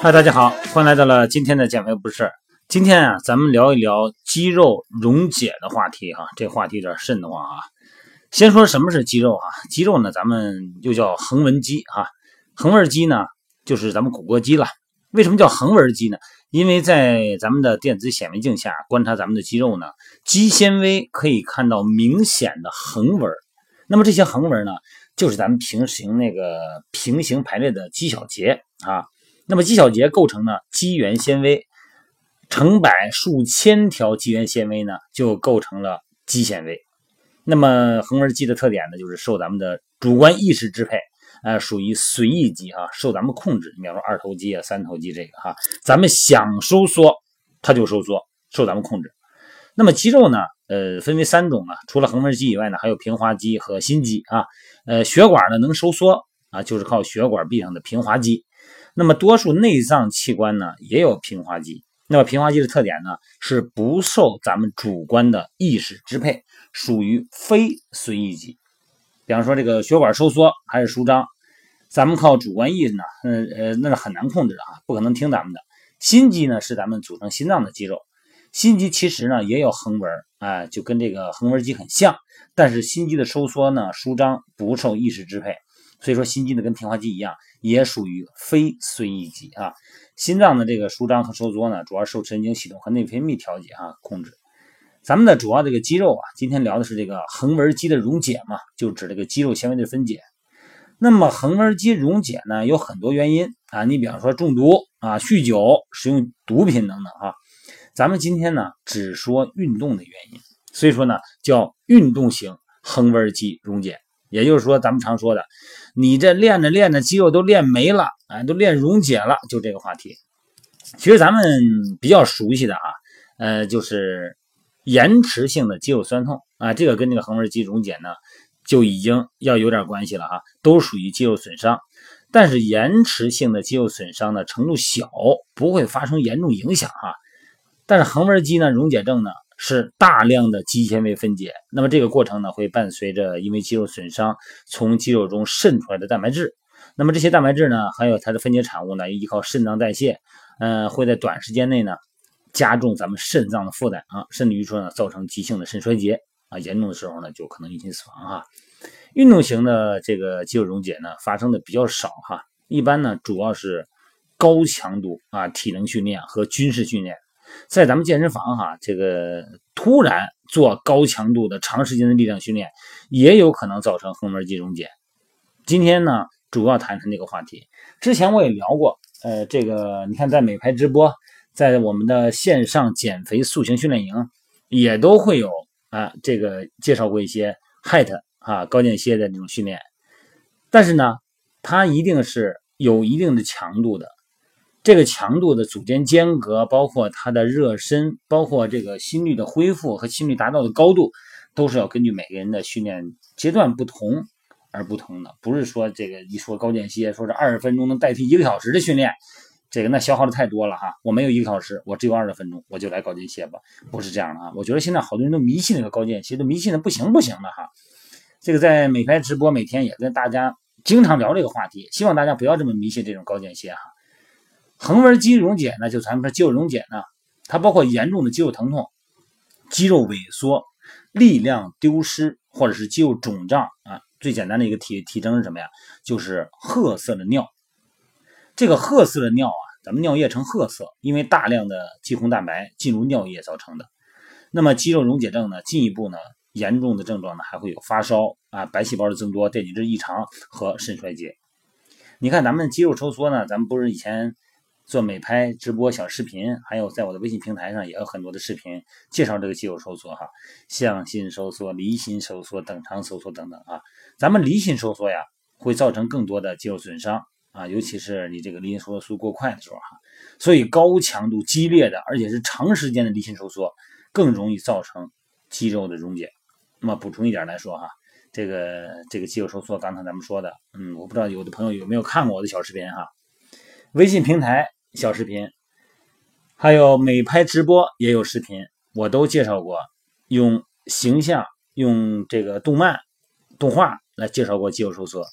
嗨，大家好，欢迎来到了今天的减肥不是。今天啊，咱们聊一聊肌肉溶解的话题哈。这话题有点瘆得慌啊。先说什么是肌肉啊？肌肉呢，咱们又叫横纹肌哈。横纹肌呢，就是咱们骨骼肌了。为什么叫横纹肌呢？因为在咱们的电子显微镜下观察咱们的肌肉呢，肌纤维可以看到明显的横纹。那么这些横纹呢，就是咱们平行那个平行排列的肌小节啊。那么肌小节构成呢肌原纤维，成百数千条肌原纤维呢就构成了肌纤维。那么横纹肌的特点呢就是受咱们的主观意识支配，呃，属于随意肌啊，受咱们控制。你比方说二头肌啊、三头肌这个哈，咱们想收缩它就收缩，受咱们控制。那么肌肉呢，呃，分为三种啊，除了横纹肌以外呢，还有平滑肌和心肌啊。呃，血管呢能收缩啊，就是靠血管壁上的平滑肌。那么多数内脏器官呢也有平滑肌。那么平滑肌的特点呢是不受咱们主观的意识支配，属于非随意肌。比方说这个血管收缩还是舒张，咱们靠主观意识呢，嗯呃那是很难控制的啊，不可能听咱们的。心肌呢是咱们组成心脏的肌肉，心肌其实呢也有横纹，哎，就跟这个横纹肌很像，但是心肌的收缩呢舒张不受意识支配。所以说，心肌呢跟平滑肌一样，也属于非随意肌啊。心脏的这个舒张和收缩呢，主要受神经系统和内分泌调节啊控制。咱们的主要这个肌肉啊，今天聊的是这个横纹肌的溶解嘛，就指这个肌肉纤维的分解。那么横纹肌溶解呢，有很多原因啊。你比方说中毒啊、酗酒、使用毒品等等啊。咱们今天呢，只说运动的原因，所以说呢，叫运动型横纹肌溶解。也就是说，咱们常说的，你这练着练着肌肉都练没了，哎，都练溶解了，就这个话题。其实咱们比较熟悉的啊，呃，就是延迟性的肌肉酸痛啊，这个跟那个横纹肌溶解呢，就已经要有点关系了哈，都属于肌肉损伤。但是延迟性的肌肉损伤呢，程度小，不会发生严重影响哈。但是横纹肌呢，溶解症呢？是大量的肌纤维分解，那么这个过程呢，会伴随着因为肌肉损伤从肌肉中渗出来的蛋白质，那么这些蛋白质呢，还有它的分解产物呢，依靠肾脏代谢，嗯，会在短时间内呢，加重咱们肾脏的负担啊，甚至于说呢，造成急性的肾衰竭啊，严重的时候呢，就可能引起死亡哈。运动型的这个肌肉溶解呢，发生的比较少哈，一般呢，主要是高强度啊体能训练和军事训练。在咱们健身房哈，这个突然做高强度的长时间的力量训练，也有可能造成横纹肌溶解。今天呢，主要谈谈这个话题。之前我也聊过，呃，这个你看在美拍直播，在我们的线上减肥塑形训练营，也都会有啊，这个介绍过一些 HIIT 啊高间歇的这种训练。但是呢，它一定是有一定的强度的。这个强度的组间间隔，包括它的热身，包括这个心率的恢复和心率达到的高度，都是要根据每个人的训练阶段不同而不同的。不是说这个一说高间歇，说是二十分钟能代替一个小时的训练，这个那消耗的太多了哈。我没有一个小时，我只有二十分钟，我就来高间歇吧，不是这样的啊。我觉得现在好多人都迷信那个高间歇，都迷信的不行不行的哈。这个在美拍直播每天也跟大家经常聊这个话题，希望大家不要这么迷信这种高间歇哈。横纹肌溶解呢，就咱们说肌肉溶解呢，它包括严重的肌肉疼痛、肌肉萎缩、力量丢失，或者是肌肉肿胀啊。最简单的一个体体征是什么呀？就是褐色的尿。这个褐色的尿啊，咱们尿液呈褐色，因为大量的肌红蛋白进入尿液造成的。那么肌肉溶解症呢，进一步呢，严重的症状呢，还会有发烧啊、白细胞的增多、电解质异常和肾衰竭。你看咱们肌肉收缩呢，咱们不是以前。做美拍直播小视频，还有在我的微信平台上也有很多的视频介绍这个肌肉收缩哈，向心收缩、离心收缩、等长收缩等等啊。咱们离心收缩呀，会造成更多的肌肉损伤啊，尤其是你这个离心收缩速度过快的时候哈。所以高强度、激烈的，而且是长时间的离心收缩，更容易造成肌肉的溶解。那么补充一点来说哈，这个这个肌肉收缩，刚才咱们说的，嗯，我不知道有的朋友有没有看过我的小视频哈。微信平台小视频，还有美拍直播也有视频，我都介绍过，用形象、用这个动漫、动画来介绍过肌肉收缩、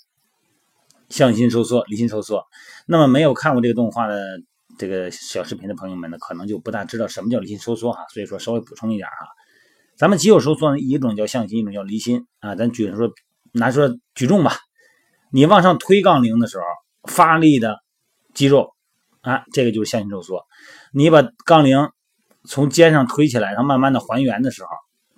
向心收缩、离心收缩。那么没有看过这个动画的这个小视频的朋友们呢，可能就不大知道什么叫离心收缩哈，所以说稍微补充一点哈。咱们肌肉收缩呢，一种叫向心，一种叫离心啊。咱举说拿说举重吧，你往上推杠铃的时候发力的。肌肉啊，这个就是向心收缩。你把杠铃从肩上推起来，然后慢慢的还原的时候，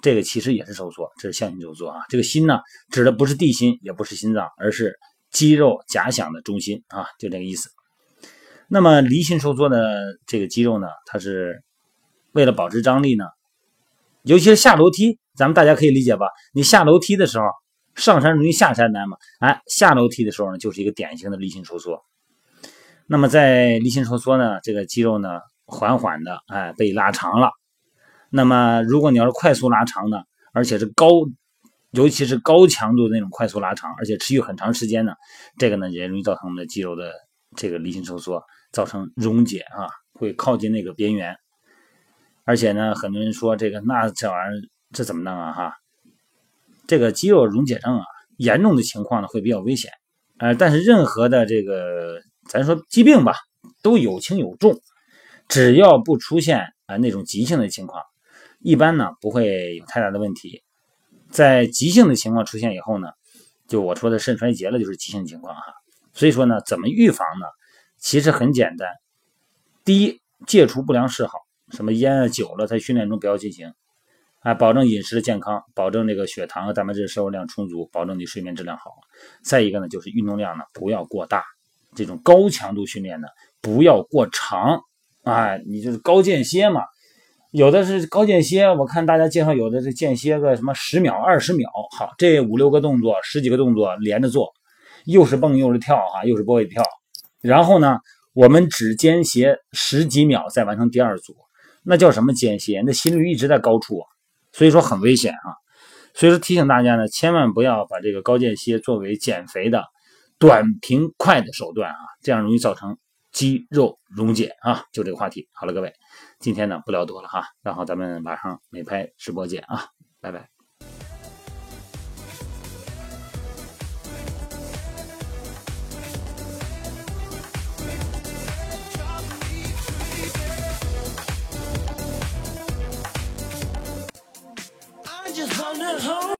这个其实也是收缩，这是向心收缩啊。这个心呢，指的不是地心，也不是心脏，而是肌肉假想的中心啊，就这个意思。那么离心收缩的这个肌肉呢，它是为了保持张力呢，尤其是下楼梯，咱们大家可以理解吧？你下楼梯的时候，上山容易下山难嘛，哎，下楼梯的时候呢，就是一个典型的离心收缩。那么在离心收缩呢，这个肌肉呢缓缓的哎被拉长了。那么如果你要是快速拉长呢，而且是高，尤其是高强度的那种快速拉长，而且持续很长时间呢，这个呢也容易造成我们的肌肉的这个离心收缩，造成溶解啊，会靠近那个边缘。而且呢，很多人说这个那这玩意儿这怎么弄啊哈？这个肌肉溶解症啊，严重的情况呢会比较危险。呃，但是任何的这个。咱说疾病吧，都有轻有重，只要不出现啊那种急性的情况，一般呢不会有太大的问题。在急性的情况出现以后呢，就我说的肾衰竭了，就是急性情况哈。所以说呢，怎么预防呢？其实很简单，第一，戒除不良嗜好，什么烟啊酒了，在训练中不要进行啊，保证饮食的健康，保证这个血糖和蛋白质摄入量充足，保证你睡眠质量好。再一个呢，就是运动量呢不要过大。这种高强度训练呢，不要过长，啊，你就是高间歇嘛，有的是高间歇，我看大家介绍有的是间歇个什么十秒、二十秒，好，这五六个动作、十几个动作连着做，又是蹦又是跳啊，又是波位跳，然后呢，我们只间歇十几秒再完成第二组，那叫什么间歇？那心率一直在高处，所以说很危险啊，所以说提醒大家呢，千万不要把这个高间歇作为减肥的。短平快的手段啊，这样容易造成肌肉溶解啊。就这个话题，好了，各位，今天呢不聊多了哈，然后咱们晚上美拍直播见啊，拜拜。